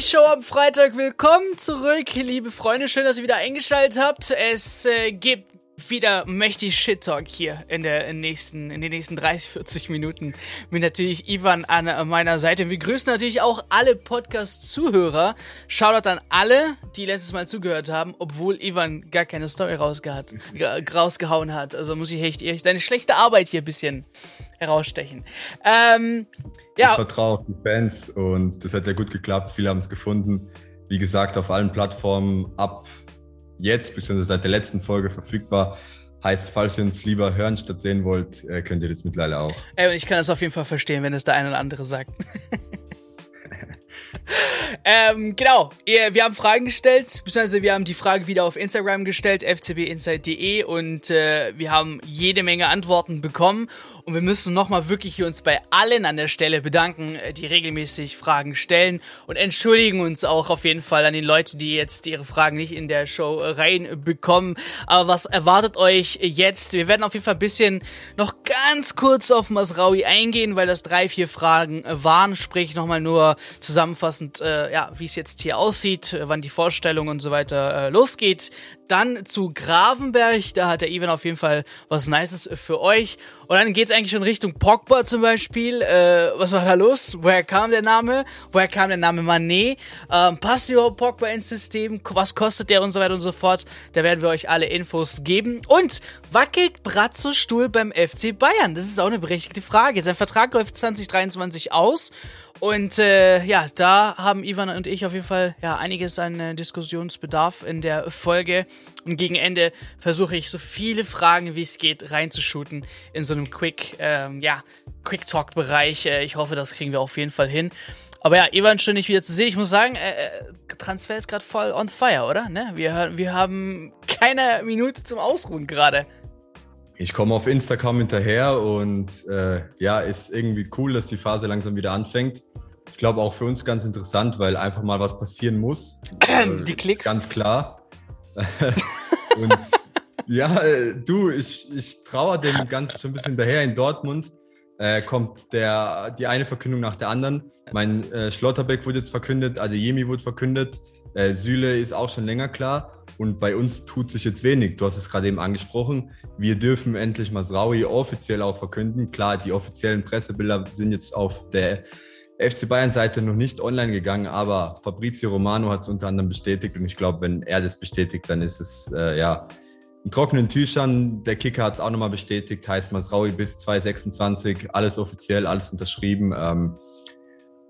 die Show am Freitag. Willkommen zurück, liebe Freunde. Schön, dass ihr wieder eingeschaltet habt. Es äh, gibt wieder mächtig Shit Talk hier in der nächsten, in den nächsten 30, 40 Minuten mit natürlich Ivan an meiner Seite. Wir grüßen natürlich auch alle Podcast-Zuhörer. Shoutout an alle, die letztes Mal zugehört haben, obwohl Ivan gar keine Story rausgehat, rausgehauen hat. Also muss ich echt, echt deine schlechte Arbeit hier ein bisschen herausstechen. Ähm, ja. Ich vertraue auf die Fans und das hat ja gut geklappt. Viele haben es gefunden. Wie gesagt, auf allen Plattformen ab jetzt, beziehungsweise seit der letzten Folge verfügbar. Heißt, falls ihr uns lieber hören statt sehen wollt, äh, könnt ihr das mittlerweile auch. Ey, und ich kann das auf jeden Fall verstehen, wenn es der eine oder andere sagt. ähm, genau, wir haben Fragen gestellt, beziehungsweise wir haben die Frage wieder auf Instagram gestellt, fcbinsight.de und äh, wir haben jede Menge Antworten bekommen und wir müssen nochmal wirklich uns bei allen an der Stelle bedanken, äh, die regelmäßig Fragen stellen und entschuldigen uns auch auf jeden Fall an die Leute, die jetzt ihre Fragen nicht in der Show reinbekommen. Aber was erwartet euch jetzt? Wir werden auf jeden Fall ein bisschen noch ganz kurz auf Masraui eingehen, weil das drei, vier Fragen waren. Sprich nochmal nur zusammenfassend, äh, ja, wie es jetzt hier aussieht, wann die Vorstellung und so weiter äh, losgeht. Dann zu Gravenberg, da hat der Ivan auf jeden Fall was Nices für euch. Und dann geht's eigentlich schon Richtung Pogba zum Beispiel. Äh, was war da los? Woher kam der Name? Woher kam der Name Manet? Ähm, passt überhaupt Pogba ins System? Was kostet der und so weiter und so fort? Da werden wir euch alle Infos geben. Und wackelt Brazzo Stuhl beim FC Bayern? Das ist auch eine berechtigte Frage. Sein Vertrag läuft 2023 aus. Und äh, ja, da haben Ivan und ich auf jeden Fall ja einiges an äh, Diskussionsbedarf in der Folge. Und gegen Ende versuche ich so viele Fragen wie es geht reinzushooten in so einem Quick, ähm, ja, Quick Talk Bereich. Äh, ich hoffe, das kriegen wir auf jeden Fall hin. Aber ja, Ivan, schön dich wieder zu sehen. Ich muss sagen, äh, äh Transfer ist gerade voll on fire, oder? Ne? Wir, wir haben keine Minute zum Ausruhen gerade. Ich komme auf Instagram hinterher und äh, ja, ist irgendwie cool, dass die Phase langsam wieder anfängt. Ich glaube auch für uns ganz interessant, weil einfach mal was passieren muss. die Klicks. Ganz klar. und ja, äh, du, ich, ich trauere dem Ganzen schon ein bisschen hinterher. In Dortmund äh, kommt der, die eine Verkündung nach der anderen. Mein äh, Schlotterbeck wurde jetzt verkündet, Adeyemi wurde verkündet, äh, Süle ist auch schon länger klar. Und bei uns tut sich jetzt wenig. Du hast es gerade eben angesprochen. Wir dürfen endlich Masraui offiziell auch verkünden. Klar, die offiziellen Pressebilder sind jetzt auf der FC Bayern-Seite noch nicht online gegangen, aber Fabrizio Romano hat es unter anderem bestätigt. Und ich glaube, wenn er das bestätigt, dann ist es äh, ja in trockenen Tüchern. Der Kicker hat es auch nochmal bestätigt. Heißt Masraui bis 2026. Alles offiziell, alles unterschrieben. Ähm,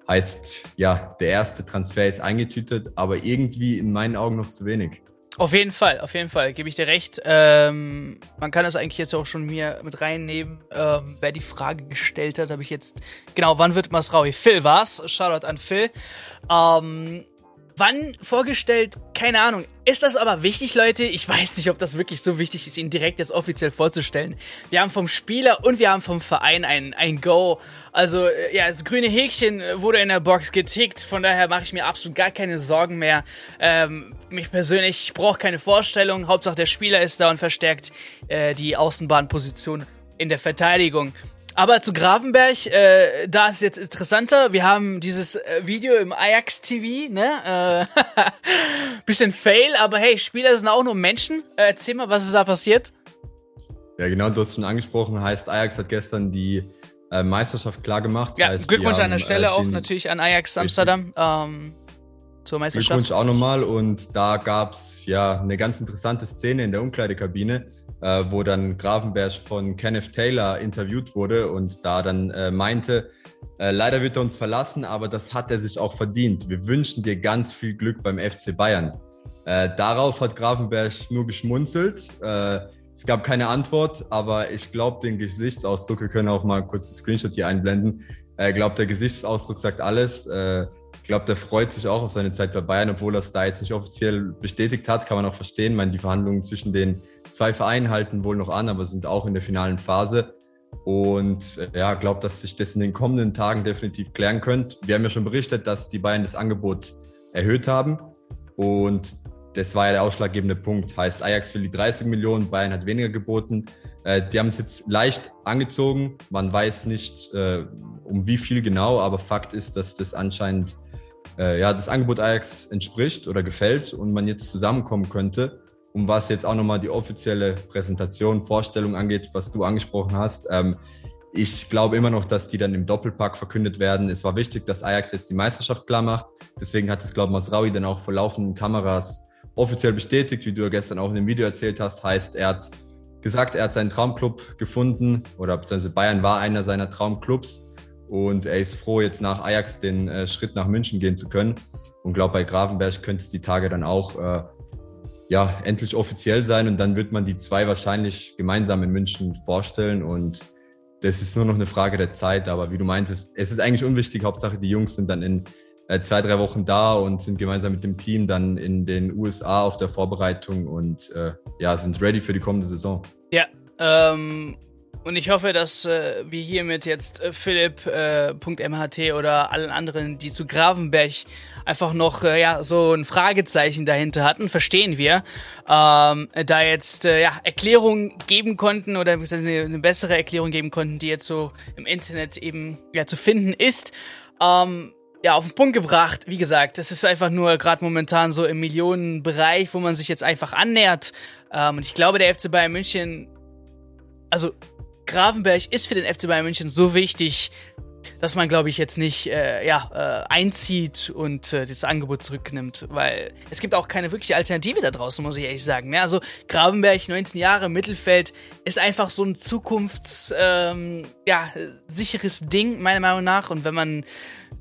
heißt, ja, der erste Transfer ist eingetütet, aber irgendwie in meinen Augen noch zu wenig. Auf jeden Fall, auf jeden Fall, gebe ich dir recht. Ähm, man kann das eigentlich jetzt auch schon mir mit reinnehmen. Ähm, wer die Frage gestellt hat, habe ich jetzt. Genau, wann wird Masraui? Phil war's. Shoutout an Phil. Ähm, Wann vorgestellt? Keine Ahnung. Ist das aber wichtig, Leute? Ich weiß nicht, ob das wirklich so wichtig ist, ihn direkt jetzt offiziell vorzustellen. Wir haben vom Spieler und wir haben vom Verein ein, ein Go. Also, äh, ja, das grüne Häkchen wurde in der Box getickt. Von daher mache ich mir absolut gar keine Sorgen mehr. Ähm, mich persönlich, ich brauche keine Vorstellung. Hauptsache der Spieler ist da und verstärkt äh, die Außenbahnposition in der Verteidigung. Aber zu Grafenberg, äh, da ist jetzt interessanter. Wir haben dieses äh, Video im Ajax TV, ne? Äh, bisschen Fail, aber hey, Spieler sind auch nur Menschen. Äh, erzähl mal, was ist da passiert? Ja, genau, du hast es schon angesprochen. Heißt, Ajax hat gestern die äh, Meisterschaft klar gemacht. Ja, heißt, Glückwunsch haben, an der Stelle äh, auch natürlich an Ajax Amsterdam ähm, zur Meisterschaft. Glückwunsch auch nochmal und da gab's ja eine ganz interessante Szene in der Umkleidekabine äh, wo dann Gravenberg von Kenneth Taylor interviewt wurde und da dann äh, meinte, äh, leider wird er uns verlassen, aber das hat er sich auch verdient. Wir wünschen dir ganz viel Glück beim FC Bayern. Äh, darauf hat Gravenberg nur geschmunzelt. Äh, es gab keine Antwort, aber ich glaube, den Gesichtsausdruck, wir können auch mal kurz den Screenshot hier einblenden. Äh, glaube, der Gesichtsausdruck sagt alles. Ich glaube, der freut sich auch auf seine Zeit bei Bayern, obwohl er es da jetzt nicht offiziell bestätigt hat, kann man auch verstehen. Ich meine, die Verhandlungen zwischen den zwei Vereine halten wohl noch an, aber sind auch in der finalen Phase. Und äh, ja, glaube, dass sich das in den kommenden Tagen definitiv klären könnte. Wir haben ja schon berichtet, dass die Bayern das Angebot erhöht haben. Und das war ja der ausschlaggebende Punkt. Heißt, Ajax will die 30 Millionen, Bayern hat weniger geboten. Äh, die haben es jetzt leicht angezogen. Man weiß nicht, äh, um wie viel genau, aber Fakt ist, dass das anscheinend äh, ja, das Angebot Ajax entspricht oder gefällt und man jetzt zusammenkommen könnte. Um was jetzt auch nochmal die offizielle Präsentation, Vorstellung angeht, was du angesprochen hast. Ähm, ich glaube immer noch, dass die dann im Doppelpack verkündet werden. Es war wichtig, dass Ajax jetzt die Meisterschaft klar macht. Deswegen hat es, glaube ich, Masraui dann auch vor laufenden Kameras offiziell bestätigt, wie du ja gestern auch in dem Video erzählt hast. Heißt, er hat gesagt, er hat seinen Traumclub gefunden oder beziehungsweise Bayern war einer seiner Traumclubs und er ist froh, jetzt nach Ajax den äh, Schritt nach München gehen zu können. Und glaube, bei Gravenberg könnte es die Tage dann auch äh, ja, endlich offiziell sein und dann wird man die zwei wahrscheinlich gemeinsam in München vorstellen und das ist nur noch eine Frage der Zeit. Aber wie du meintest, es ist eigentlich unwichtig. Hauptsache, die Jungs sind dann in äh, zwei, drei Wochen da und sind gemeinsam mit dem Team dann in den USA auf der Vorbereitung und äh, ja, sind ready für die kommende Saison. Ja, ähm, und ich hoffe, dass äh, wir hiermit jetzt äh, Philipp.mht äh, oder allen anderen, die zu Gravenberg einfach noch äh, ja so ein Fragezeichen dahinter hatten, verstehen wir, ähm, da jetzt äh, ja Erklärungen geben konnten oder eine, eine bessere Erklärung geben konnten, die jetzt so im Internet eben ja zu finden ist. Ähm, ja, auf den Punkt gebracht. Wie gesagt, das ist einfach nur gerade momentan so im Millionenbereich, wo man sich jetzt einfach annähert. Ähm, und ich glaube, der FC Bayern München, also Gravenberg ist für den FC Bayern München so wichtig, dass man, glaube ich, jetzt nicht äh, ja, äh, einzieht und äh, das Angebot zurücknimmt, weil es gibt auch keine wirkliche Alternative da draußen, muss ich ehrlich sagen. Ne? Also Gravenberg, 19 Jahre, Mittelfeld, ist einfach so ein zukunftssicheres ähm, ja, sicheres Ding, meiner Meinung nach. Und wenn man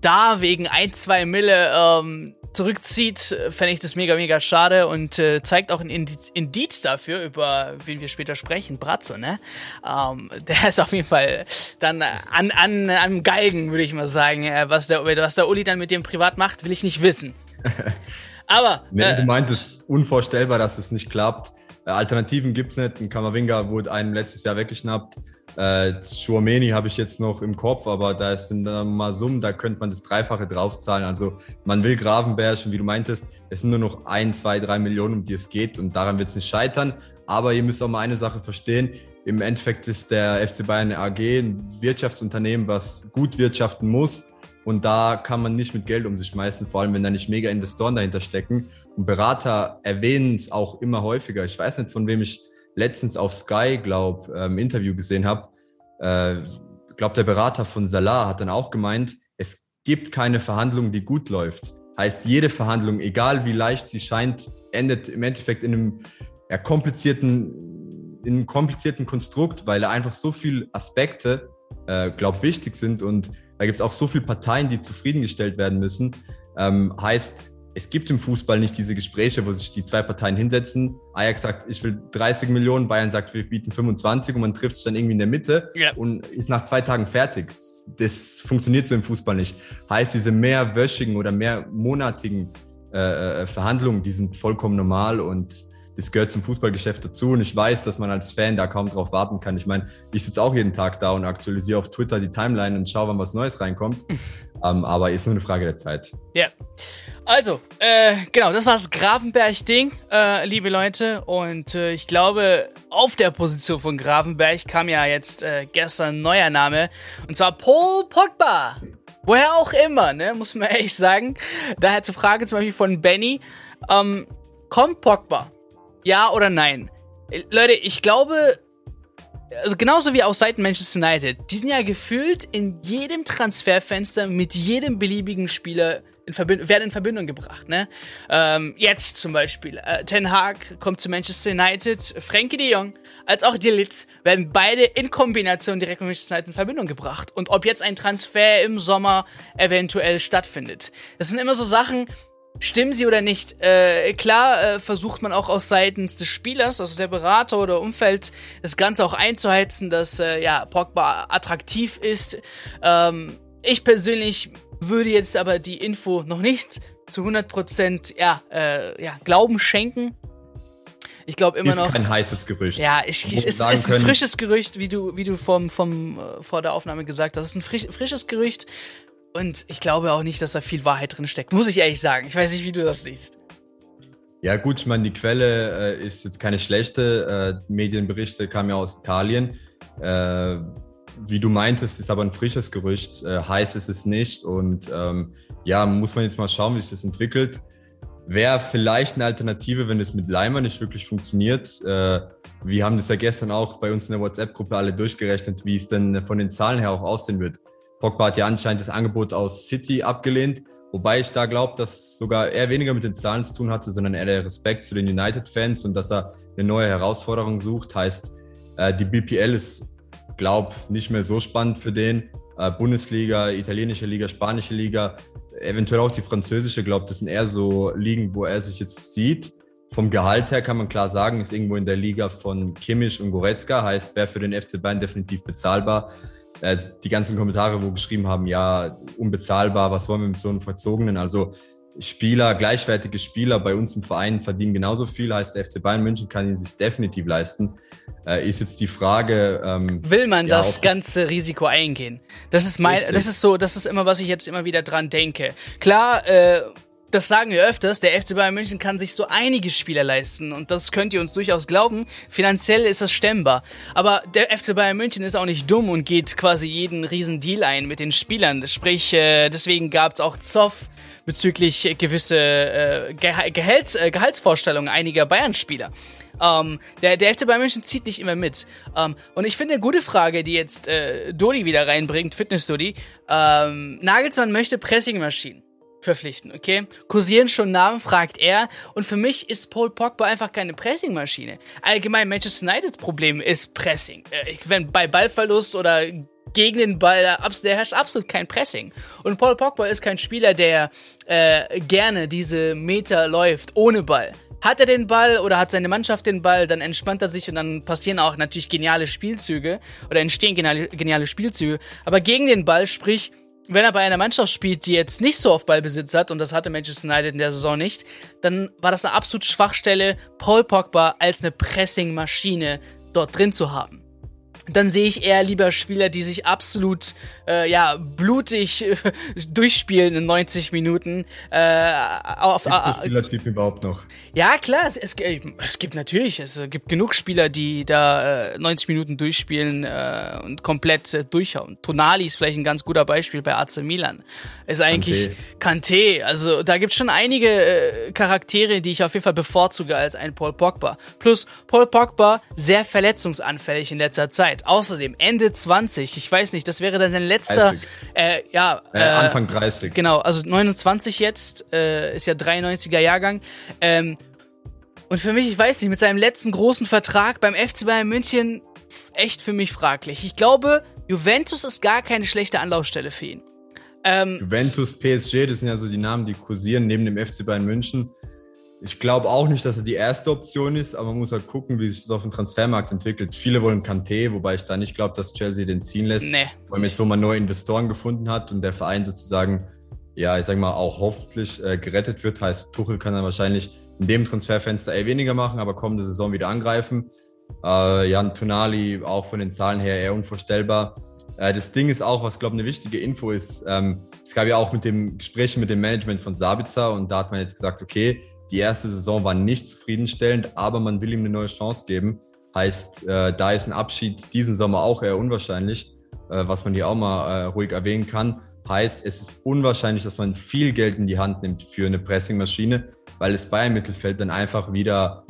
da wegen ein, zwei Mille ähm, zurückzieht, fände ich das mega, mega schade und äh, zeigt auch ein Indiz dafür, über wen wir später sprechen, Brazzo, ne? Ähm, der ist auf jeden Fall dann an, an, am Galgen, würde ich mal sagen. Äh, was, der, was der Uli dann mit dem privat macht, will ich nicht wissen. Aber. nee, äh, du meintest unvorstellbar, dass es nicht klappt. Äh, Alternativen gibt es nicht. Ein Kamavinga wurde einem letztes Jahr weggeschnappt. Äh, habe ich jetzt noch im Kopf, aber da sind dann mal Summen, da könnte man das Dreifache draufzahlen. Also man will Gravenberg und wie du meintest, es sind nur noch ein, zwei, drei Millionen, um die es geht und daran wird es nicht scheitern. Aber ihr müsst auch mal eine Sache verstehen. Im Endeffekt ist der FC Bayern AG, ein Wirtschaftsunternehmen, was gut wirtschaften muss. Und da kann man nicht mit Geld um sich schmeißen, vor allem wenn da nicht mega Investoren dahinter stecken. Und Berater erwähnen es auch immer häufiger. Ich weiß nicht, von wem ich letztens auf Sky, glaube ähm, Interview gesehen habe, äh, glaube der Berater von Salah hat dann auch gemeint, es gibt keine Verhandlung, die gut läuft. Heißt, jede Verhandlung, egal wie leicht sie scheint, endet im Endeffekt in einem ja, komplizierten, in einem komplizierten Konstrukt, weil da einfach so viele Aspekte, äh, glaube wichtig sind und da gibt es auch so viele Parteien, die zufriedengestellt werden müssen. Ähm, heißt, es gibt im Fußball nicht diese Gespräche, wo sich die zwei Parteien hinsetzen. Ajax sagt, ich will 30 Millionen, Bayern sagt, wir bieten 25 und man trifft sich dann irgendwie in der Mitte ja. und ist nach zwei Tagen fertig. Das funktioniert so im Fußball nicht. Heißt, diese mehrwöchigen oder mehrmonatigen äh, äh Verhandlungen, die sind vollkommen normal und das gehört zum Fußballgeschäft dazu und ich weiß, dass man als Fan da kaum drauf warten kann. Ich meine, ich sitze auch jeden Tag da und aktualisiere auf Twitter die Timeline und schaue, wann was Neues reinkommt. ähm, aber ist nur eine Frage der Zeit. Ja. Also, äh, genau, das war das Grafenberg-Ding, äh, liebe Leute. Und äh, ich glaube, auf der Position von Grafenberg kam ja jetzt äh, gestern ein neuer Name. Und zwar Paul Pogba. Woher auch immer, ne? Muss man ehrlich sagen. Daher zur Frage zum Beispiel von Benny. Ähm, kommt Pogba ja oder nein? Äh, Leute, ich glaube, also genauso wie auch Seiten Manchester United, die sind ja gefühlt in jedem Transferfenster mit jedem beliebigen Spieler in Verbindung, werden in Verbindung gebracht. Ne? Ähm, jetzt zum Beispiel, äh, Ten Hag kommt zu Manchester United, Frankie de Jong als auch Dilitz werden beide in Kombination direkt mit Manchester United in Verbindung gebracht. Und ob jetzt ein Transfer im Sommer eventuell stattfindet. Das sind immer so Sachen, Stimmen sie oder nicht? Äh, klar äh, versucht man auch aus seitens des Spielers, also der Berater oder Umfeld, das Ganze auch einzuheizen, dass äh, ja Pogba attraktiv ist. Ähm, ich persönlich würde jetzt aber die Info noch nicht zu 100% ja, äh, ja, Glauben schenken. Ich glaube immer ist noch. Ist kein heißes Gerücht. Ja, ich, ich, es ist ein frisches Gerücht, wie du, wie du vom, vom, äh, vor der Aufnahme gesagt hast. Es ist ein frisch, frisches Gerücht. Und ich glaube auch nicht, dass da viel Wahrheit drin steckt. Muss ich ehrlich sagen. Ich weiß nicht, wie du das siehst. Ja, gut, ich meine, die Quelle äh, ist jetzt keine schlechte. Äh, Medienberichte kamen ja aus Italien. Äh, wie du meintest, ist aber ein frisches Gerücht. Äh, heiß ist es nicht. Und ähm, ja, muss man jetzt mal schauen, wie sich das entwickelt. Wäre vielleicht eine Alternative, wenn es mit Leimer nicht wirklich funktioniert. Äh, wir haben das ja gestern auch bei uns in der WhatsApp-Gruppe alle durchgerechnet, wie es denn von den Zahlen her auch aussehen wird. Pogba hat ja anscheinend das Angebot aus City abgelehnt, wobei ich da glaube, dass sogar er weniger mit den Zahlen zu tun hatte, sondern eher der Respekt zu den United-Fans und dass er eine neue Herausforderung sucht. Heißt, äh, die BPL ist, glaube nicht mehr so spannend für den. Äh, Bundesliga, italienische Liga, spanische Liga, eventuell auch die französische, glaube das sind eher so Ligen, wo er sich jetzt sieht. Vom Gehalt her kann man klar sagen, ist irgendwo in der Liga von Kimmich und Goretzka, heißt, wäre für den FC Bayern definitiv bezahlbar. Äh, die ganzen Kommentare, wo geschrieben haben, ja, unbezahlbar, was wollen wir mit so einem Verzogenen? Also Spieler, gleichwertige Spieler bei uns im Verein verdienen genauso viel, heißt der FC Bayern München kann ihn sich definitiv leisten. Äh, ist jetzt die Frage. Ähm, Will man ja, das ganze das Risiko eingehen? Das ist mein, richtig. das ist so, das ist immer, was ich jetzt immer wieder dran denke. Klar, äh, das sagen wir öfters, der FC Bayern München kann sich so einige Spieler leisten und das könnt ihr uns durchaus glauben. Finanziell ist das stemmbar. Aber der FC Bayern München ist auch nicht dumm und geht quasi jeden riesen Deal ein mit den Spielern. Sprich, äh, deswegen gab es auch Zoff bezüglich gewisse äh, Gehalts, äh, Gehaltsvorstellungen einiger Bayern-Spieler. Ähm, der, der FC Bayern München zieht nicht immer mit. Ähm, und ich finde eine gute Frage, die jetzt äh, Dodi wieder reinbringt, Fitness-Dodi. Ähm, Nagelsmann möchte Pressingmaschinen verpflichten, okay? Kursieren schon Namen, fragt er. Und für mich ist Paul Pogba einfach keine Pressingmaschine. Allgemein Manchester United Problem ist Pressing. Äh, wenn bei Ballverlust oder gegen den Ball, der herrscht absolut kein Pressing. Und Paul Pogba ist kein Spieler, der äh, gerne diese Meter läuft ohne Ball. Hat er den Ball oder hat seine Mannschaft den Ball, dann entspannt er sich und dann passieren auch natürlich geniale Spielzüge oder entstehen geniale, geniale Spielzüge. Aber gegen den Ball, sprich, wenn er bei einer Mannschaft spielt, die jetzt nicht so oft Ballbesitz hat, und das hatte Manchester United in der Saison nicht, dann war das eine absolute Schwachstelle, Paul Pogba als eine Pressing-Maschine dort drin zu haben dann sehe ich eher lieber Spieler, die sich absolut äh, ja blutig äh, durchspielen in 90 Minuten. Äh, auf, gibt es Spielertyp überhaupt noch? Ja klar, es, es, es, gibt natürlich, es gibt genug Spieler, die da äh, 90 Minuten durchspielen äh, und komplett äh, durchhauen. Tonali ist vielleicht ein ganz guter Beispiel bei AC Milan. Ist eigentlich Kanté. Also da gibt es schon einige äh, Charaktere, die ich auf jeden Fall bevorzuge als ein Paul Pogba. Plus Paul Pogba sehr verletzungsanfällig in letzter Zeit. Zeit. Außerdem Ende 20, ich weiß nicht, das wäre dann sein letzter, äh, ja, äh, Anfang 30. Genau, also 29 jetzt, äh, ist ja 93er Jahrgang. Ähm, und für mich, ich weiß nicht, mit seinem letzten großen Vertrag beim FC Bayern München echt für mich fraglich. Ich glaube, Juventus ist gar keine schlechte Anlaufstelle für ihn. Ähm, Juventus, PSG, das sind ja so die Namen, die kursieren neben dem FC Bayern München. Ich glaube auch nicht, dass er die erste Option ist, aber man muss halt gucken, wie sich das auf dem Transfermarkt entwickelt. Viele wollen Kanté, wobei ich da nicht glaube, dass Chelsea den ziehen lässt. Nee. Vor allem jetzt, wo man neue Investoren gefunden hat und der Verein sozusagen, ja, ich sag mal, auch hoffentlich äh, gerettet wird. Heißt, Tuchel kann dann wahrscheinlich in dem Transferfenster eher weniger machen, aber kommende Saison wieder angreifen. Äh, Jan Tonali, auch von den Zahlen her eher unvorstellbar. Äh, das Ding ist auch, was glaube ich eine wichtige Info ist, ähm, es gab ja auch mit dem Gespräch mit dem Management von Sabitzer und da hat man jetzt gesagt, okay, die erste Saison war nicht zufriedenstellend, aber man will ihm eine neue Chance geben. Heißt, äh, da ist ein Abschied diesen Sommer auch eher unwahrscheinlich, äh, was man hier auch mal äh, ruhig erwähnen kann. Heißt, es ist unwahrscheinlich, dass man viel Geld in die Hand nimmt für eine Pressingmaschine, weil es Bayern Mittelfeld dann einfach wieder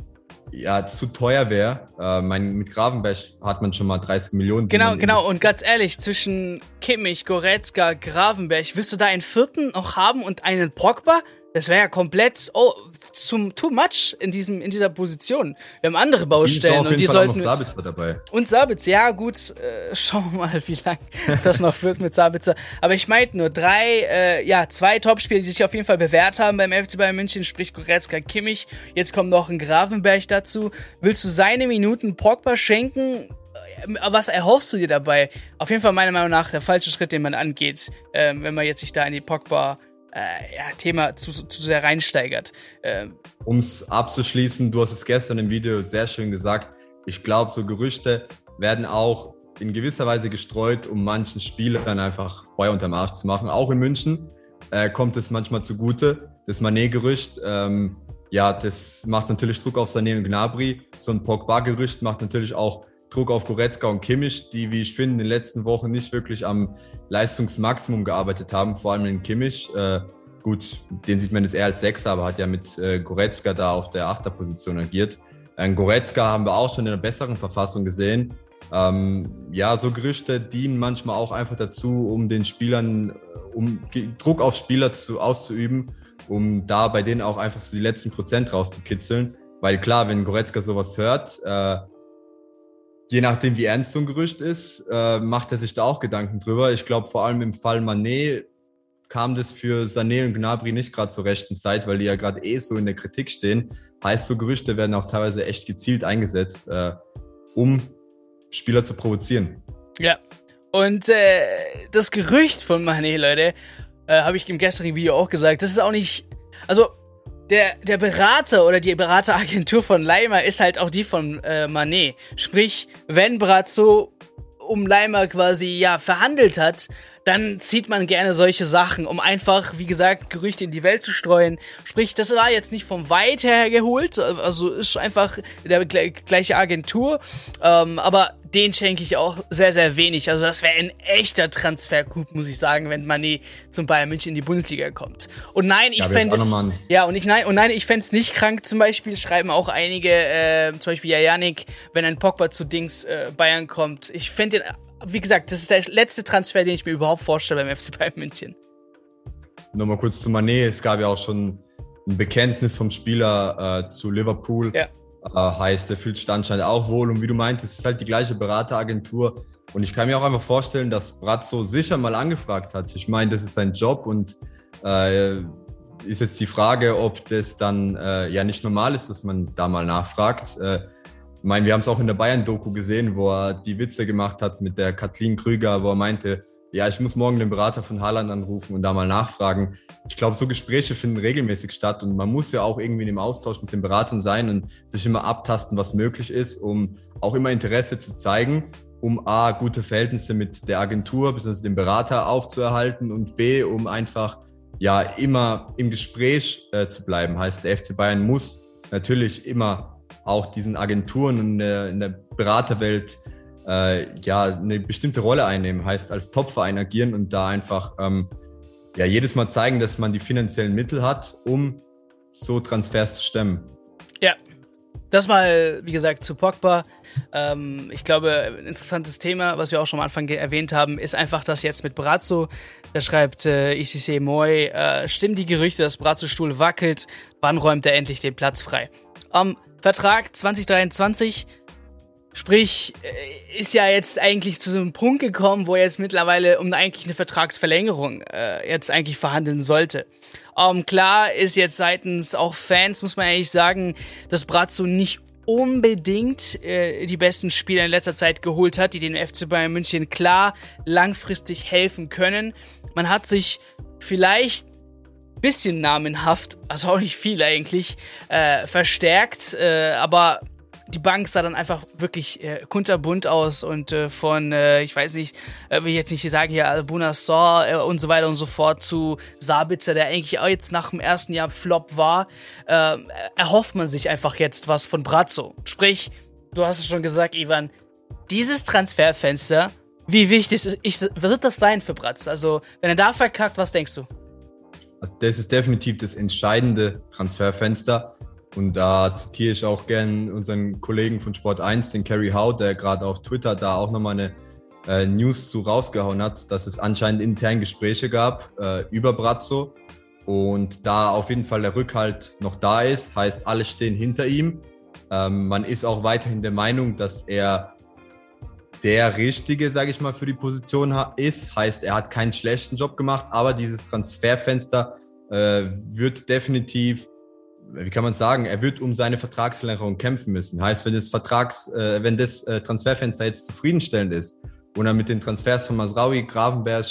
ja, zu teuer wäre. Äh, mein, mit Gravenberg hat man schon mal 30 Millionen. Genau, genau. Und ganz ehrlich, zwischen Kimmich, Goretzka, Gravenberg, willst du da einen vierten noch haben und einen Pogba? Das wäre ja komplett oh, zum too much in diesem in dieser Position. Wir haben andere Baustellen und die Fall sollten. Auch noch Sabitzer dabei. Und Sabitzer, ja gut. Äh, schauen wir mal, wie lang das noch wird mit Sabitzer. Aber ich meinte nur drei, äh, ja zwei Topspieler, die sich auf jeden Fall bewährt haben beim FC Bayern München, sprich Goretzka, Kimmich. Jetzt kommt noch ein Grafenberg dazu. Willst du seine Minuten Pogba schenken? Äh, was erhoffst du dir dabei? Auf jeden Fall meiner Meinung nach der falsche Schritt, den man angeht, äh, wenn man jetzt sich da in die Pogba äh, ja, Thema zu, zu sehr reinsteigert. Äh, um es abzuschließen, du hast es gestern im Video sehr schön gesagt. Ich glaube, so Gerüchte werden auch in gewisser Weise gestreut, um manchen Spielern einfach Feuer unterm Arsch zu machen. Auch in München äh, kommt es manchmal zugute. Das Manet-Gerücht, ähm, ja, das macht natürlich Druck auf Sané und Gnabry. So ein Pogba-Gerücht macht natürlich auch Druck auf Goretzka und Kimmich, die, wie ich finde, in den letzten Wochen nicht wirklich am Leistungsmaximum gearbeitet haben, vor allem in Kimmich. Äh, gut, den sieht man jetzt eher als Sechser, aber hat ja mit äh, Goretzka da auf der Achterposition agiert. Ein Goretzka haben wir auch schon in einer besseren Verfassung gesehen. Ähm, ja, so Gerüchte dienen manchmal auch einfach dazu, um den Spielern, um Druck auf Spieler zu, auszuüben, um da bei denen auch einfach so die letzten Prozent rauszukitzeln. Weil klar, wenn Goretzka sowas hört, äh, je nachdem wie ernst so ein Gerücht ist, äh, macht er sich da auch Gedanken drüber. Ich glaube vor allem im Fall Manet kam das für Sané und Gnabry nicht gerade zur rechten Zeit, weil die ja gerade eh so in der Kritik stehen. Heißt, so Gerüchte werden auch teilweise echt gezielt eingesetzt, äh, um Spieler zu provozieren. Ja. Und äh, das Gerücht von Mané, Leute, äh, habe ich im gestrigen Video auch gesagt, das ist auch nicht. Also, der, der Berater oder die Berateragentur von Leimer ist halt auch die von äh, Manet. Sprich, wenn Brazzo um Leimer quasi ja verhandelt hat, dann zieht man gerne solche Sachen, um einfach, wie gesagt, Gerüchte in die Welt zu streuen. Sprich, das war jetzt nicht vom Weit her geholt, also ist einfach der gleiche Agentur, ähm, aber den schenke ich auch sehr, sehr wenig. Also das wäre ein echter Transfercoup, muss ich sagen, wenn Mané zum Bayern München in die Bundesliga kommt. Und nein, ich ja, fände... Ja, und ich nein, und nein, ich fände es nicht krank, zum Beispiel, schreiben auch einige, äh, zum Beispiel ja Janik, wenn ein Pogba zu Dings äh, Bayern kommt. Ich fände den wie gesagt, das ist der letzte Transfer, den ich mir überhaupt vorstelle beim FC Bayern München. Nochmal kurz zu Mané. Es gab ja auch schon ein Bekenntnis vom Spieler äh, zu Liverpool. Ja. Äh, heißt, er fühlt sich anscheinend auch wohl. Und wie du meintest, es ist halt die gleiche Berateragentur. Und ich kann mir auch einfach vorstellen, dass Brazzo sicher mal angefragt hat. Ich meine, das ist sein Job und äh, ist jetzt die Frage, ob das dann äh, ja nicht normal ist, dass man da mal nachfragt. Ich meine, wir haben es auch in der Bayern-Doku gesehen, wo er die Witze gemacht hat mit der Kathleen Krüger, wo er meinte, ja, ich muss morgen den Berater von Haaland anrufen und da mal nachfragen. Ich glaube, so Gespräche finden regelmäßig statt und man muss ja auch irgendwie im Austausch mit den Beratern sein und sich immer abtasten, was möglich ist, um auch immer Interesse zu zeigen, um A, gute Verhältnisse mit der Agentur bzw. dem Berater aufzuerhalten und B, um einfach ja immer im Gespräch äh, zu bleiben. Heißt, der FC Bayern muss natürlich immer auch diesen Agenturen in der, in der Beraterwelt äh, ja eine bestimmte Rolle einnehmen, heißt als Topverein agieren und da einfach ähm, ja jedes Mal zeigen, dass man die finanziellen Mittel hat, um so Transfers zu stemmen. Ja, das mal, wie gesagt, zu Pogba. Ähm, ich glaube, ein interessantes Thema, was wir auch schon am Anfang erwähnt haben, ist einfach, dass jetzt mit Brazzo, da schreibt äh, ICC Moy, äh, stimmen die Gerüchte, dass Brazzo Stuhl wackelt, wann räumt er endlich den Platz frei? Ähm, Vertrag 2023. Sprich, äh, ist ja jetzt eigentlich zu so einem Punkt gekommen, wo er jetzt mittlerweile um eigentlich eine Vertragsverlängerung äh, jetzt eigentlich verhandeln sollte. Ähm, klar ist jetzt seitens auch Fans, muss man ehrlich sagen, dass Brazzo nicht unbedingt äh, die besten Spieler in letzter Zeit geholt hat, die den FC Bayern München klar langfristig helfen können. Man hat sich vielleicht bisschen namenhaft, also auch nicht viel eigentlich, äh, verstärkt, äh, aber die Bank sah dann einfach wirklich äh, kunterbunt aus und äh, von, äh, ich weiß nicht, äh, will ich jetzt nicht sagen, hier Albuna Saw äh, und so weiter und so fort zu Sabitzer, der eigentlich auch jetzt nach dem ersten Jahr Flop war, äh, erhofft man sich einfach jetzt was von Brazzo. Sprich, du hast es schon gesagt, Ivan, dieses Transferfenster, wie wichtig ist, wird das sein für Bratzo? Also, wenn er da verkackt, was denkst du? Also das ist definitiv das entscheidende Transferfenster. Und da zitiere ich auch gern unseren Kollegen von Sport 1, den Kerry Howe, der gerade auf Twitter da auch nochmal eine äh, News zu rausgehauen hat, dass es anscheinend intern Gespräche gab äh, über Brazzo. Und da auf jeden Fall der Rückhalt noch da ist, heißt, alle stehen hinter ihm. Ähm, man ist auch weiterhin der Meinung, dass er der Richtige, sage ich mal, für die Position ist. Heißt, er hat keinen schlechten Job gemacht, aber dieses Transferfenster äh, wird definitiv, wie kann man sagen, er wird um seine Vertragsverlängerung kämpfen müssen. Heißt, wenn das Vertrags, äh, wenn das äh, Transferfenster jetzt zufriedenstellend ist und er mit den Transfers von Masraui, Gravenberg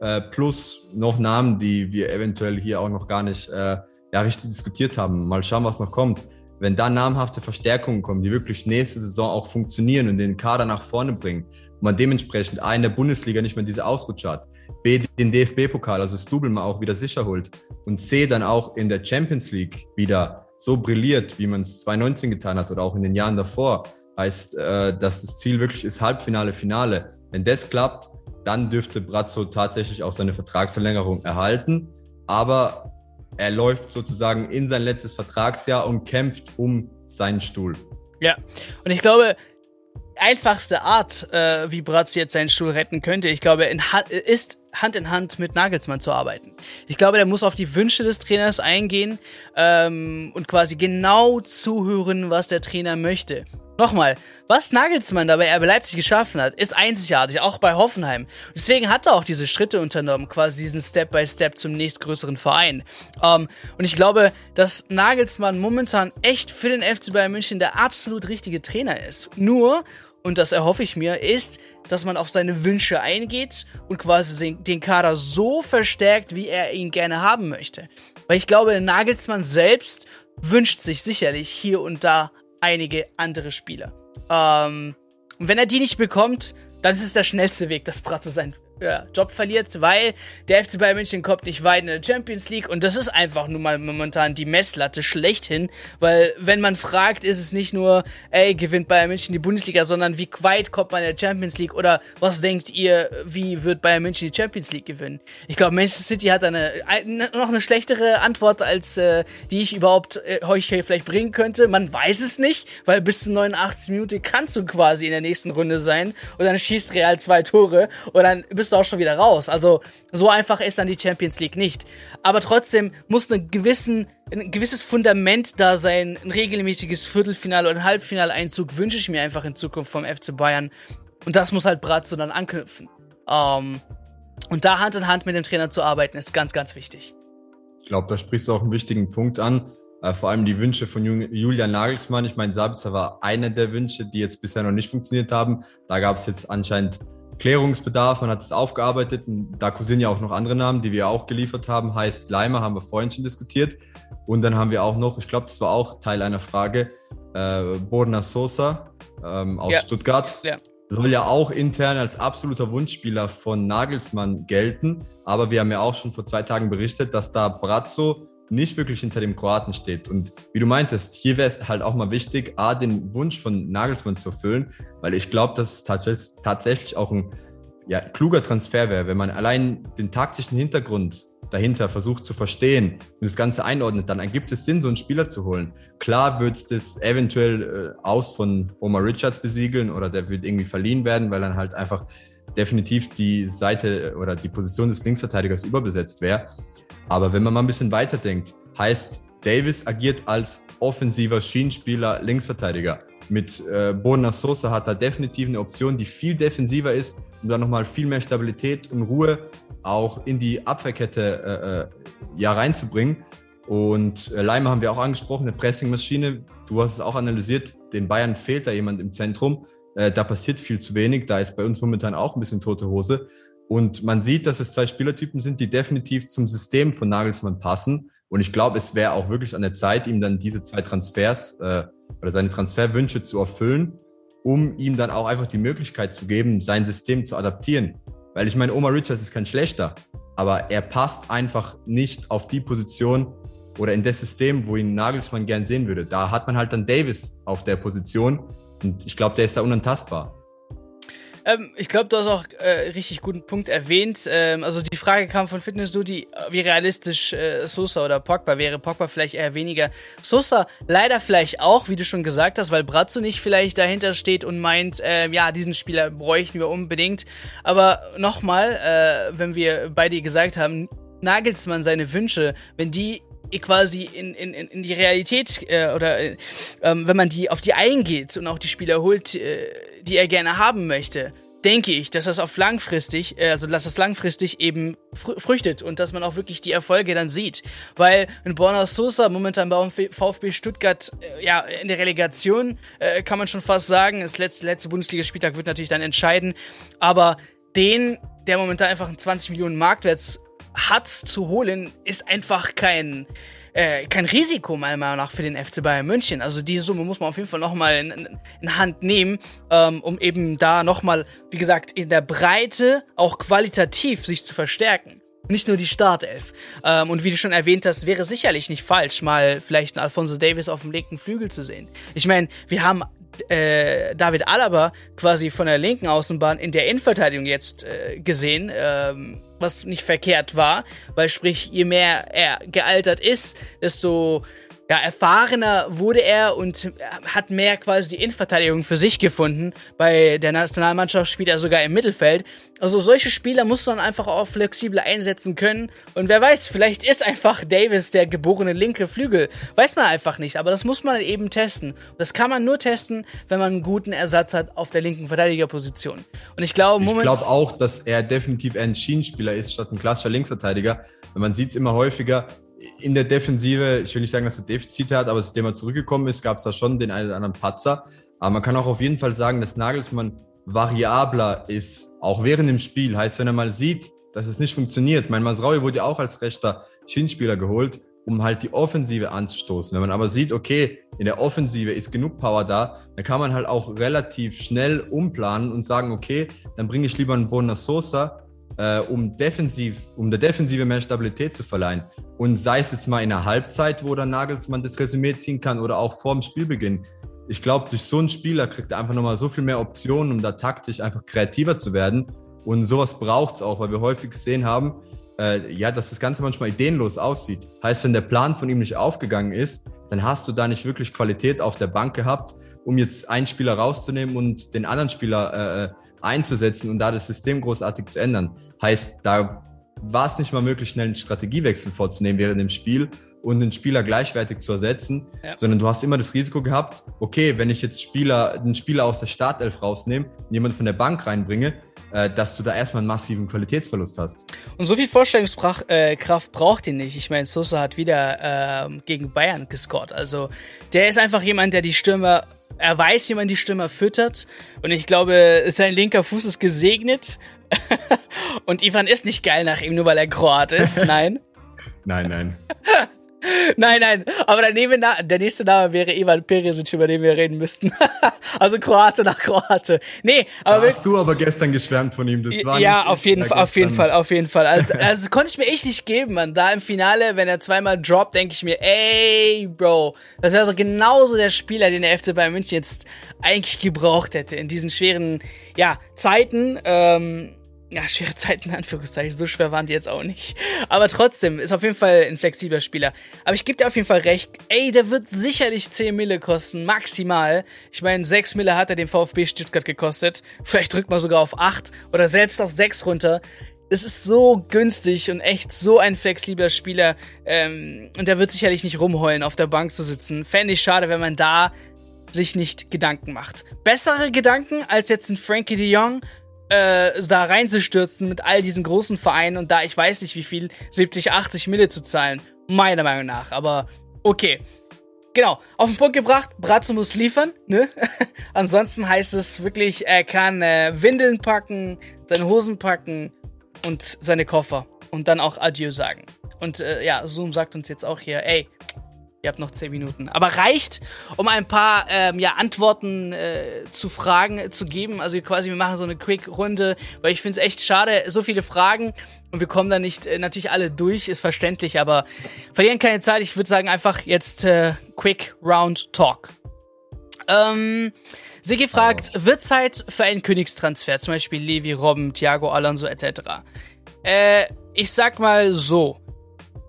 äh, plus noch Namen, die wir eventuell hier auch noch gar nicht äh, ja, richtig diskutiert haben, mal schauen, was noch kommt wenn da namhafte Verstärkungen kommen, die wirklich nächste Saison auch funktionieren und den Kader nach vorne bringen und man dementsprechend A in der Bundesliga nicht mehr diese Ausrutscher hat, B den DFB-Pokal, also Stubel mal auch wieder sicher holt und C dann auch in der Champions League wieder so brilliert, wie man es 2019 getan hat oder auch in den Jahren davor, heißt, äh, dass das Ziel wirklich ist Halbfinale, Finale. Wenn das klappt, dann dürfte Brazzo tatsächlich auch seine Vertragsverlängerung erhalten. Aber er läuft sozusagen in sein letztes Vertragsjahr und kämpft um seinen Stuhl. Ja, und ich glaube, einfachste Art, äh, wie Bratz jetzt seinen Stuhl retten könnte, ich glaube, ha ist Hand in Hand mit Nagelsmann zu arbeiten. Ich glaube, der muss auf die Wünsche des Trainers eingehen ähm, und quasi genau zuhören, was der Trainer möchte. Nochmal, was Nagelsmann dabei er Leipzig geschaffen hat, ist einzigartig, auch bei Hoffenheim. Deswegen hat er auch diese Schritte unternommen, quasi diesen Step by Step zum nächstgrößeren Verein. Ähm, und ich glaube, dass Nagelsmann momentan echt für den FC Bayern München der absolut richtige Trainer ist. Nur, und das erhoffe ich mir, ist, dass man auf seine Wünsche eingeht und quasi den Kader so verstärkt, wie er ihn gerne haben möchte. Weil ich glaube, Nagelsmann selbst wünscht sich sicherlich hier und da einige andere Spieler. Ähm, und wenn er die nicht bekommt, dann ist es der schnellste Weg, das Bratzo sein ja, Job verliert, weil der FC Bayern München kommt nicht weit in der Champions League und das ist einfach nun mal momentan die Messlatte schlechthin, weil wenn man fragt, ist es nicht nur, ey, gewinnt Bayern München die Bundesliga, sondern wie weit kommt man in der Champions League oder was denkt ihr, wie wird Bayern München die Champions League gewinnen? Ich glaube, Manchester City hat eine, eine, noch eine schlechtere Antwort als äh, die ich überhaupt äh, euch hier vielleicht bringen könnte. Man weiß es nicht, weil bis zu 89 Minuten kannst du quasi in der nächsten Runde sein und dann schießt Real zwei Tore und dann bist bist du auch schon wieder raus. Also so einfach ist dann die Champions League nicht. Aber trotzdem muss eine gewissen, ein gewisses Fundament da sein. Ein regelmäßiges Viertelfinale oder ein Halbfinaleinzug wünsche ich mir einfach in Zukunft vom FC Bayern. Und das muss halt Brazzo dann anknüpfen. Ähm, und da Hand in Hand mit dem Trainer zu arbeiten, ist ganz, ganz wichtig. Ich glaube, da sprichst du auch einen wichtigen Punkt an. Äh, vor allem die Wünsche von Julian Nagelsmann. Ich meine, Sabitzer war einer der Wünsche, die jetzt bisher noch nicht funktioniert haben. Da gab es jetzt anscheinend Klärungsbedarf, man hat es aufgearbeitet. Da kursieren ja auch noch andere Namen, die wir auch geliefert haben. Heißt Leimer, haben wir vorhin schon diskutiert. Und dann haben wir auch noch, ich glaube, das war auch Teil einer Frage, äh, Borna Sosa ähm, aus ja. Stuttgart. Ja. Soll ja auch intern als absoluter Wunschspieler von Nagelsmann gelten. Aber wir haben ja auch schon vor zwei Tagen berichtet, dass da Brazzo nicht wirklich hinter dem Kroaten steht. Und wie du meintest, hier wäre es halt auch mal wichtig, A, den Wunsch von Nagelsmann zu erfüllen, weil ich glaube, dass es tatsächlich, tatsächlich auch ein ja, kluger Transfer wäre, wenn man allein den taktischen Hintergrund dahinter versucht zu verstehen und das Ganze einordnet, dann ergibt es Sinn, so einen Spieler zu holen. Klar wird es das eventuell äh, aus von Omar Richards besiegeln oder der wird irgendwie verliehen werden, weil dann halt einfach definitiv die Seite oder die Position des Linksverteidigers überbesetzt wäre. Aber wenn man mal ein bisschen weiterdenkt, heißt, Davis agiert als offensiver Schienenspieler, Linksverteidiger. Mit äh, Bona Sosa hat er definitiv eine Option, die viel defensiver ist, um dann nochmal viel mehr Stabilität und Ruhe auch in die Abwehrkette äh, äh, ja, reinzubringen. Und äh, Leimer haben wir auch angesprochen, eine Pressingmaschine. Du hast es auch analysiert, den Bayern fehlt da jemand im Zentrum. Äh, da passiert viel zu wenig. Da ist bei uns momentan auch ein bisschen tote Hose. Und man sieht, dass es zwei Spielertypen sind, die definitiv zum System von Nagelsmann passen. Und ich glaube, es wäre auch wirklich an der Zeit, ihm dann diese zwei Transfers äh, oder seine Transferwünsche zu erfüllen, um ihm dann auch einfach die Möglichkeit zu geben, sein System zu adaptieren. Weil ich meine, Omar Richards ist kein schlechter, aber er passt einfach nicht auf die Position oder in das System, wo ihn Nagelsmann gern sehen würde. Da hat man halt dann Davis auf der Position und ich glaube, der ist da unantastbar. Ähm, ich glaube, du hast auch äh, richtig guten Punkt erwähnt. Ähm, also die Frage kam von Fitness Duty, wie realistisch äh, Sosa oder Pogba wäre. Pogba vielleicht eher weniger. Sosa leider vielleicht auch, wie du schon gesagt hast, weil Brazzo nicht vielleicht dahinter steht und meint, äh, ja, diesen Spieler bräuchten wir unbedingt. Aber nochmal, äh, wenn wir beide gesagt haben, Nagelsmann seine Wünsche, wenn die quasi in, in, in die Realität äh, oder äh, wenn man die auf die eingeht und auch die Spieler holt, äh, die er gerne haben möchte, denke ich, dass das auf langfristig, äh, also dass das langfristig eben fr früchtet und dass man auch wirklich die Erfolge dann sieht. Weil ein Borna Sosa momentan bei VfB Stuttgart, äh, ja, in der Relegation, äh, kann man schon fast sagen, das letzte, letzte Bundesligaspieltag wird natürlich dann entscheiden, aber den, der momentan einfach einen 20 Millionen Marktwert hat zu holen, ist einfach kein, äh, kein Risiko meiner Meinung nach für den FC Bayern München. Also die Summe muss man auf jeden Fall nochmal in, in Hand nehmen, ähm, um eben da nochmal, wie gesagt, in der Breite auch qualitativ sich zu verstärken. Nicht nur die Startelf. Ähm, und wie du schon erwähnt hast, wäre sicherlich nicht falsch, mal vielleicht einen Alfonso Davis auf dem linken Flügel zu sehen. Ich meine, wir haben äh, David Alaba quasi von der linken Außenbahn in der Innenverteidigung jetzt äh, gesehen, ähm, was nicht verkehrt war, weil sprich, je mehr er gealtert ist, desto ja, erfahrener wurde er und hat mehr quasi die Innenverteidigung für sich gefunden. Bei der Nationalmannschaft spielt er sogar im Mittelfeld. Also solche Spieler muss man einfach auch flexibler einsetzen können. Und wer weiß, vielleicht ist einfach Davis der geborene linke Flügel. Weiß man einfach nicht, aber das muss man eben testen. Und das kann man nur testen, wenn man einen guten Ersatz hat auf der linken Verteidigerposition. Und ich glaube, Ich glaube auch, dass er definitiv ein Schienenspieler ist, statt ein klassischer Linksverteidiger. Man sieht es immer häufiger, in der Defensive, ich will nicht sagen, dass er Defizite hat, aber seitdem er zurückgekommen ist, gab es da schon den einen oder anderen Patzer. Aber man kann auch auf jeden Fall sagen, dass Nagelsmann variabler ist, auch während dem Spiel. Heißt, wenn er mal sieht, dass es nicht funktioniert. Mein Masraui wurde ja auch als rechter Schienenspieler geholt, um halt die Offensive anzustoßen. Wenn man aber sieht, okay, in der Offensive ist genug Power da, dann kann man halt auch relativ schnell umplanen und sagen, okay, dann bringe ich lieber einen Bonner Sosa, äh, um defensiv, um der Defensive mehr Stabilität zu verleihen. Und sei es jetzt mal in der Halbzeit, wo dann Nagelsmann das Resümee ziehen kann oder auch vor dem Spielbeginn. Ich glaube, durch so einen Spieler kriegt er einfach nochmal so viel mehr Optionen, um da taktisch einfach kreativer zu werden. Und sowas braucht es auch, weil wir häufig gesehen haben, äh, ja, dass das Ganze manchmal ideenlos aussieht. Heißt, wenn der Plan von ihm nicht aufgegangen ist, dann hast du da nicht wirklich Qualität auf der Bank gehabt, um jetzt einen Spieler rauszunehmen und den anderen Spieler äh, äh einzusetzen und da das System großartig zu ändern. Heißt, da war es nicht mal möglich, schnell einen Strategiewechsel vorzunehmen während dem Spiel und den Spieler gleichwertig zu ersetzen, ja. sondern du hast immer das Risiko gehabt, okay, wenn ich jetzt Spieler, einen Spieler aus der Startelf rausnehme, jemanden von der Bank reinbringe, äh, dass du da erstmal einen massiven Qualitätsverlust hast. Und so viel Vorstellungskraft äh, braucht ihn nicht. Ich meine, Sosa hat wieder äh, gegen Bayern gescored. Also der ist einfach jemand, der die Stürmer er weiß, wie man die Stürmer füttert. Und ich glaube, sein linker Fuß ist gesegnet. und Ivan ist nicht geil nach ihm, nur weil er Kroat ist. Nein. nein, nein. nein, nein, aber der, Name, der nächste Name wäre Ivan Perisic, über den wir reden müssten. also Kroate nach Kroate. Nee, aber. Da hast du aber gestern geschwärmt von ihm, das war Ja, auf jeden Fall, auf jeden Fall, auf jeden Fall. Also, also konnte ich mir echt nicht geben, man. Da im Finale, wenn er zweimal droppt, denke ich mir, ey, Bro, das wäre so genauso der Spieler, den der FC Bayern München jetzt eigentlich gebraucht hätte in diesen schweren, ja, Zeiten. Ähm, ja, schwere Zeiten in Anführungszeichen. So schwer waren die jetzt auch nicht. Aber trotzdem, ist auf jeden Fall ein flexibler Spieler. Aber ich gebe dir auf jeden Fall recht. Ey, der wird sicherlich 10 Mille kosten, maximal. Ich meine, 6 Mille hat er dem VfB Stuttgart gekostet. Vielleicht drückt man sogar auf 8 oder selbst auf 6 runter. Es ist so günstig und echt so ein flexibler Spieler. Ähm, und der wird sicherlich nicht rumheulen, auf der Bank zu sitzen. Fände ich schade, wenn man da sich nicht Gedanken macht. Bessere Gedanken als jetzt ein Frankie de Jong äh, da reinzustürzen mit all diesen großen Vereinen und da ich weiß nicht wie viel, 70, 80 Mille zu zahlen. Meiner Meinung nach. Aber okay. Genau, auf den Punkt gebracht, Bratzo muss liefern, ne? Ansonsten heißt es wirklich, er kann äh, Windeln packen, seine Hosen packen und seine Koffer und dann auch Adieu sagen. Und äh, ja, Zoom sagt uns jetzt auch hier, ey, Ihr habt noch zehn Minuten. Aber reicht, um ein paar ähm, ja, Antworten äh, zu Fragen äh, zu geben. Also quasi, wir machen so eine Quick-Runde, weil ich finde es echt schade, so viele Fragen und wir kommen da nicht äh, natürlich alle durch, ist verständlich, aber verlieren keine Zeit. Ich würde sagen, einfach jetzt äh, Quick Round Talk. Ähm, Sigi fragt, oh. wird Zeit für einen Königstransfer, zum Beispiel Levi, Robben, Thiago Alonso etc.? Äh, ich sag mal so.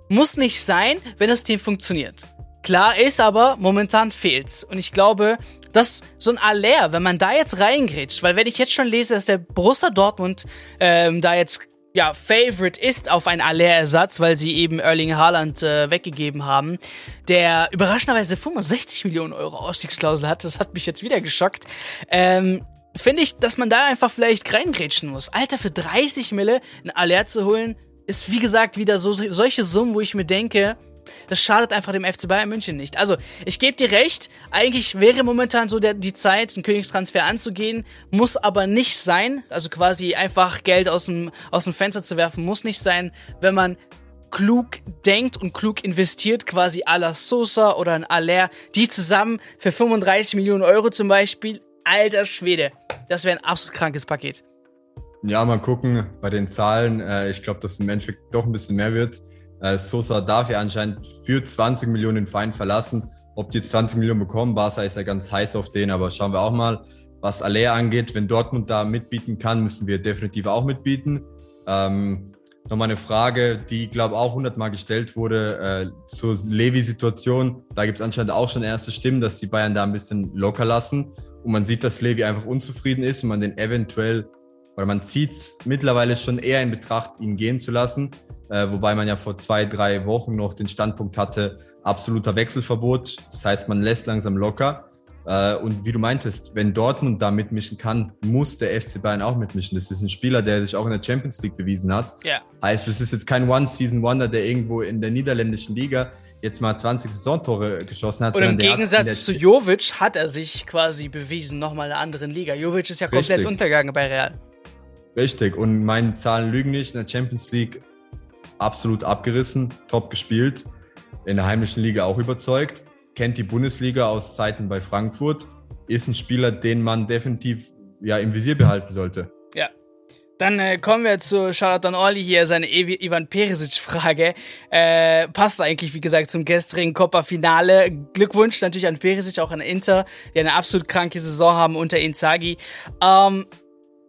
Muss nicht sein, wenn das Team funktioniert. Klar ist aber, momentan fehlt's. Und ich glaube, dass so ein Aller, wenn man da jetzt reingrätscht, weil wenn ich jetzt schon lese, dass der Borussia Dortmund ähm, da jetzt ja Favorite ist auf einen Aller-Ersatz, weil sie eben Erling Haaland äh, weggegeben haben, der überraschenderweise 65 Millionen Euro Ausstiegsklausel hat, das hat mich jetzt wieder geschockt. Ähm, Finde ich, dass man da einfach vielleicht reingrätschen muss. Alter, für 30 Mille ein Aller zu holen, ist wie gesagt wieder so solche Summen, wo ich mir denke, das schadet einfach dem FC Bayern München nicht. Also, ich gebe dir recht, eigentlich wäre momentan so der, die Zeit, einen Königstransfer anzugehen, muss aber nicht sein. Also quasi einfach Geld aus dem, aus dem Fenster zu werfen, muss nicht sein, wenn man klug denkt und klug investiert, quasi à la Sosa oder ein Aller, die zusammen für 35 Millionen Euro zum Beispiel, alter Schwede, das wäre ein absolut krankes Paket. Ja, mal gucken bei den Zahlen. Äh, ich glaube, dass im Endeffekt doch ein bisschen mehr wird. Äh, Sosa darf ja anscheinend für 20 Millionen den Verein verlassen. ob die jetzt 20 Millionen bekommen. Barca ist ja ganz heiß auf den, aber schauen wir auch mal, was Aller angeht. Wenn Dortmund da mitbieten kann, müssen wir definitiv auch mitbieten. Ähm, Nochmal eine Frage, die, glaube ich, auch hundertmal gestellt wurde äh, zur Levi-Situation. Da gibt es anscheinend auch schon erste Stimmen, dass die Bayern da ein bisschen locker lassen. Und man sieht, dass Levi einfach unzufrieden ist und man den eventuell, oder man zieht es mittlerweile schon eher in Betracht, ihn gehen zu lassen. Äh, wobei man ja vor zwei, drei Wochen noch den Standpunkt hatte, absoluter Wechselverbot. Das heißt, man lässt langsam locker. Äh, und wie du meintest, wenn Dortmund da mitmischen kann, muss der FC Bayern auch mitmischen. Das ist ein Spieler, der sich auch in der Champions League bewiesen hat. Ja. Heißt, es ist jetzt kein One-Season-Wonder, der irgendwo in der niederländischen Liga jetzt mal 20 Saisontore geschossen hat. Und im Gegensatz zu Jovic hat er sich quasi bewiesen, nochmal in einer anderen Liga. Jovic ist ja komplett Richtig. untergegangen bei Real. Richtig. Und meine Zahlen lügen nicht. In der Champions League absolut abgerissen, top gespielt. In der heimischen Liga auch überzeugt kennt die Bundesliga aus Zeiten bei Frankfurt, ist ein Spieler, den man definitiv ja, im Visier behalten sollte. Ja. Dann äh, kommen wir zu Charlotte an Olli hier, seine Ivan Perisic-Frage. Äh, passt eigentlich, wie gesagt, zum gestrigen Copa-Finale. Glückwunsch natürlich an Perisic, auch an Inter, die eine absolut kranke Saison haben unter Inzaghi. Ähm,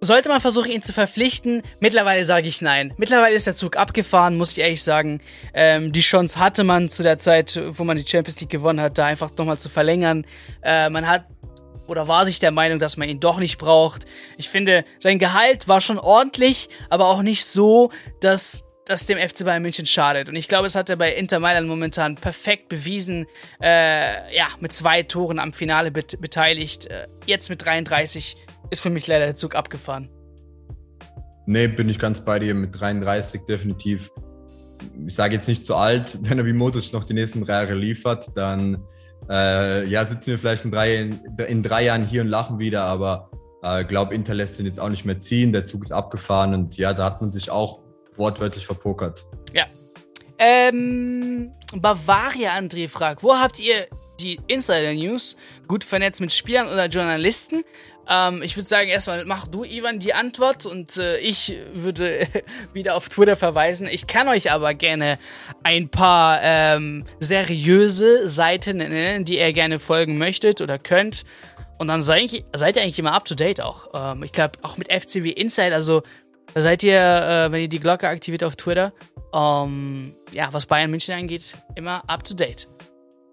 sollte man versuchen, ihn zu verpflichten? Mittlerweile sage ich nein. Mittlerweile ist der Zug abgefahren, muss ich ehrlich sagen. Ähm, die Chance hatte man zu der Zeit, wo man die Champions League gewonnen hat, da einfach nochmal zu verlängern. Äh, man hat oder war sich der Meinung, dass man ihn doch nicht braucht. Ich finde, sein Gehalt war schon ordentlich, aber auch nicht so, dass das dem FC Bayern München schadet. Und ich glaube, es hat er bei Inter Mailand momentan perfekt bewiesen. Äh, ja, mit zwei Toren am Finale bet beteiligt. Äh, jetzt mit 33 ist für mich leider der Zug abgefahren. Nee, bin ich ganz bei dir mit 33 definitiv. Ich sage jetzt nicht zu alt, wenn er wie Modric noch die nächsten drei Jahre liefert, dann äh, ja, sitzen wir vielleicht in drei, in drei Jahren hier und lachen wieder, aber ich äh, glaube, Inter lässt ihn jetzt auch nicht mehr ziehen. Der Zug ist abgefahren und ja, da hat man sich auch wortwörtlich verpokert. Ja. Ähm, Bavaria André fragt, wo habt ihr die Insider News? Gut vernetzt mit Spielern oder Journalisten? Ähm, ich würde sagen, erstmal mach du, Ivan, die Antwort und äh, ich würde wieder auf Twitter verweisen. Ich kann euch aber gerne ein paar ähm, seriöse Seiten nennen, die ihr gerne folgen möchtet oder könnt. Und dann seid, ihr eigentlich immer up to date auch. Ähm, ich glaube, auch mit FCW Inside, also da seid ihr, äh, wenn ihr die Glocke aktiviert auf Twitter, ähm, ja, was Bayern München angeht, immer up to date.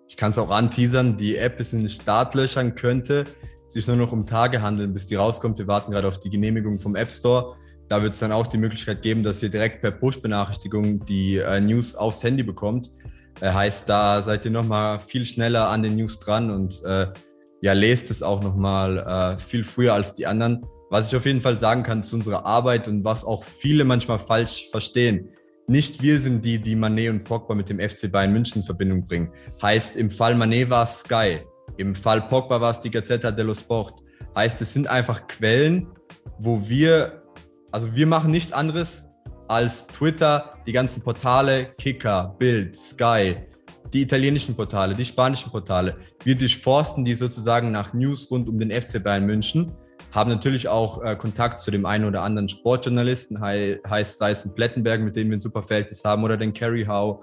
Ich kann es auch anteasern, die App ist in den Startlöchern, könnte sich nur noch um Tage handeln, bis die rauskommt. Wir warten gerade auf die Genehmigung vom App Store. Da wird es dann auch die Möglichkeit geben, dass ihr direkt per Push-Benachrichtigung die äh, News aufs Handy bekommt. Äh, heißt, da seid ihr nochmal viel schneller an den News dran und äh, ja, lest es auch nochmal äh, viel früher als die anderen. Was ich auf jeden Fall sagen kann zu unserer Arbeit und was auch viele manchmal falsch verstehen. Nicht wir sind die, die Manet und Pogba mit dem FC Bayern München in Verbindung bringen. Heißt, im Fall Manet war Sky. Im Fall Pogba war es die Gazzetta dello Sport. Heißt, es sind einfach Quellen, wo wir, also wir machen nichts anderes als Twitter, die ganzen Portale, Kicker, Bild, Sky, die italienischen Portale, die spanischen Portale. Wir durchforsten die sozusagen nach News rund um den FC Bayern München, haben natürlich auch äh, Kontakt zu dem einen oder anderen Sportjournalisten, he heißt sei es ein Plettenberg, mit dem wir ein super Verhältnis haben, oder den Kerry Howe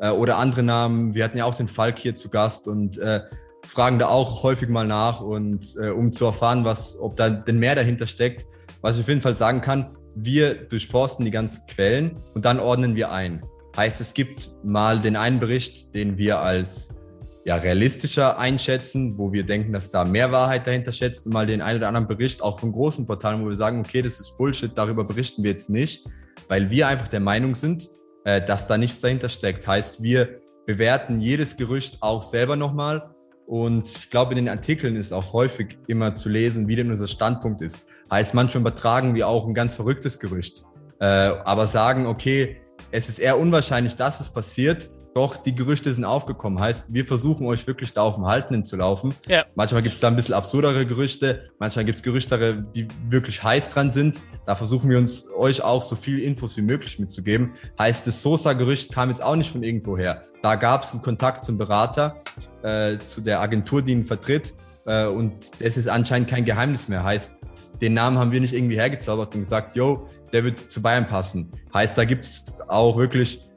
äh, oder andere Namen. Wir hatten ja auch den Falk hier zu Gast und äh, fragen da auch häufig mal nach und äh, um zu erfahren, was, ob da denn mehr dahinter steckt. Was ich auf jeden Fall sagen kann, wir durchforsten die ganzen Quellen und dann ordnen wir ein. Heißt, es gibt mal den einen Bericht, den wir als ja, realistischer einschätzen, wo wir denken, dass da mehr Wahrheit dahinter schätzt und mal den einen oder anderen Bericht auch von großen Portalen, wo wir sagen, okay, das ist Bullshit, darüber berichten wir jetzt nicht, weil wir einfach der Meinung sind, äh, dass da nichts dahinter steckt. Heißt, wir bewerten jedes Gerücht auch selber nochmal und ich glaube, in den Artikeln ist auch häufig immer zu lesen, wie denn unser Standpunkt ist. Heißt, manchmal übertragen wir auch ein ganz verrücktes Gerücht. Äh, aber sagen, okay, es ist eher unwahrscheinlich, dass es passiert, doch die Gerüchte sind aufgekommen. Heißt, wir versuchen euch wirklich da auf dem Haltenden zu laufen. Ja. Manchmal gibt es da ein bisschen absurdere Gerüchte, manchmal gibt es Gerüchte, die wirklich heiß dran sind. Da versuchen wir uns euch auch so viel Infos wie möglich mitzugeben. Heißt, das Sosa-Gerücht kam jetzt auch nicht von irgendwo her. Da gab es einen Kontakt zum Berater, äh, zu der Agentur, die ihn vertritt. Äh, und es ist anscheinend kein Geheimnis mehr. Heißt, den Namen haben wir nicht irgendwie hergezaubert und gesagt, yo, der wird zu Bayern passen. Heißt, da gibt es auch wirklich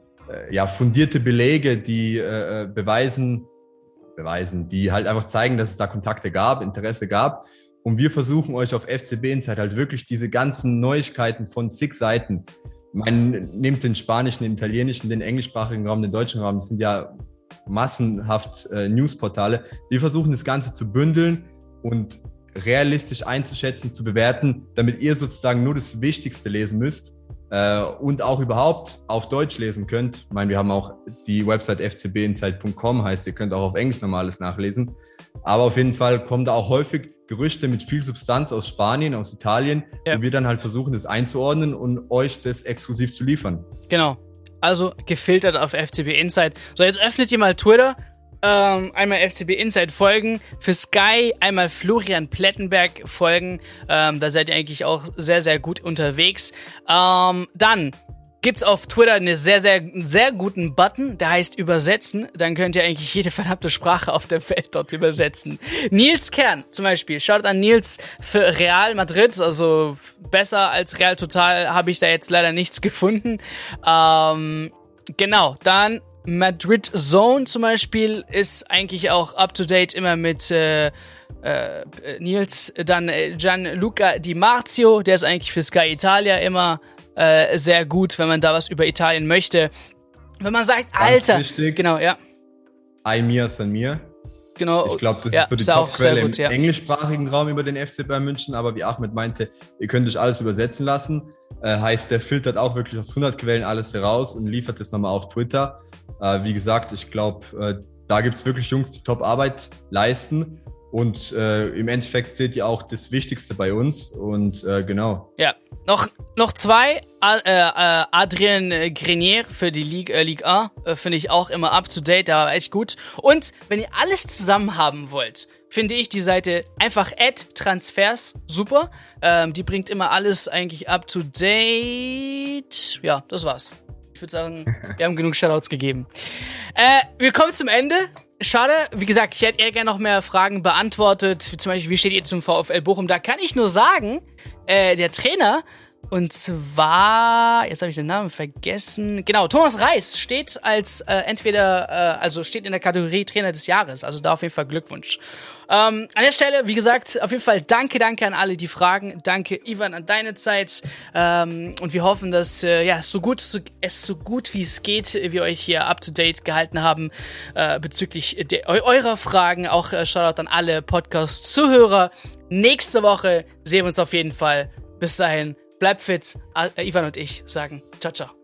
ja, fundierte Belege, die äh, äh, beweisen, beweisen, die halt einfach zeigen, dass es da Kontakte gab, Interesse gab. Und wir versuchen euch auf FCB Insight halt wirklich diese ganzen Neuigkeiten von zig Seiten, man nimmt den spanischen, den italienischen, den englischsprachigen Raum, den deutschen Raum, das sind ja massenhaft äh, Newsportale. Wir versuchen das Ganze zu bündeln und realistisch einzuschätzen, zu bewerten, damit ihr sozusagen nur das Wichtigste lesen müsst äh, und auch überhaupt auf Deutsch lesen könnt. Ich meine, wir haben auch die Website fcbinsight.com, heißt, ihr könnt auch auf Englisch normales nachlesen. Aber auf jeden Fall kommen da auch häufig Gerüchte mit viel Substanz aus Spanien, aus Italien, ja. wo wir dann halt versuchen, das einzuordnen und euch das exklusiv zu liefern. Genau. Also gefiltert auf FCB Insight. So, jetzt öffnet ihr mal Twitter ähm, einmal FCB Inside folgen, für Sky einmal Florian Plettenberg folgen, ähm, da seid ihr eigentlich auch sehr, sehr gut unterwegs. Ähm, dann gibt's auf Twitter eine sehr, sehr, sehr guten Button, der heißt Übersetzen. Dann könnt ihr eigentlich jede verdammte Sprache auf der Welt dort übersetzen. Nils Kern zum Beispiel. Schaut an Nils für Real Madrid. Also besser als Real Total habe ich da jetzt leider nichts gefunden. Ähm, genau, dann Madrid Zone zum Beispiel ist eigentlich auch up to date immer mit äh, äh, Nils. Dann äh, Gianluca Di Marzio, der ist eigentlich für Sky Italia immer äh, sehr gut, wenn man da was über Italien möchte. Wenn man sagt, Ganz Alter, wichtig, genau, ja. Ai mir san mir. Genau. Ich glaube, das ja, ist so die Top-Quelle im ja. englischsprachigen Raum über den FC Bayern München, aber wie Ahmed meinte, ihr könnt euch alles übersetzen lassen. Äh, heißt, der filtert auch wirklich aus 100 Quellen alles heraus und liefert das nochmal auf Twitter. Äh, wie gesagt, ich glaube, äh, da gibt es wirklich Jungs, die Top-Arbeit leisten. Und äh, im Endeffekt seht ihr auch das Wichtigste bei uns. Und äh, genau. Ja, noch, noch zwei. Äh, äh, Adrien Grenier für die Ligue, äh, Ligue 1 äh, finde ich auch immer up to date, da war echt gut. Und wenn ihr alles zusammen haben wollt, finde ich die Seite einfach Ad Transfers super. Ähm, die bringt immer alles eigentlich up to date. Ja, das war's. Ich würde sagen, wir haben genug Shoutouts gegeben. Äh, wir kommen zum Ende. Schade, wie gesagt, ich hätte eher gerne noch mehr Fragen beantwortet. Zum Beispiel, wie steht ihr zum VfL Bochum? Da kann ich nur sagen, äh, der Trainer und zwar, jetzt habe ich den Namen vergessen. Genau, Thomas Reis steht als äh, entweder, äh, also steht in der Kategorie Trainer des Jahres. Also da auf jeden Fall Glückwunsch. Ähm, an der Stelle, wie gesagt, auf jeden Fall danke, danke an alle, die fragen. Danke, Ivan, an deine Zeit. Ähm, und wir hoffen, dass äh, ja, so gut, so, es so gut wie es geht, wir euch hier up to date gehalten haben äh, bezüglich de, eurer Fragen. Auch äh, Shoutout an alle Podcast-Zuhörer. Nächste Woche sehen wir uns auf jeden Fall. Bis dahin. Bleibt fit. Ivan und ich sagen ciao, ciao.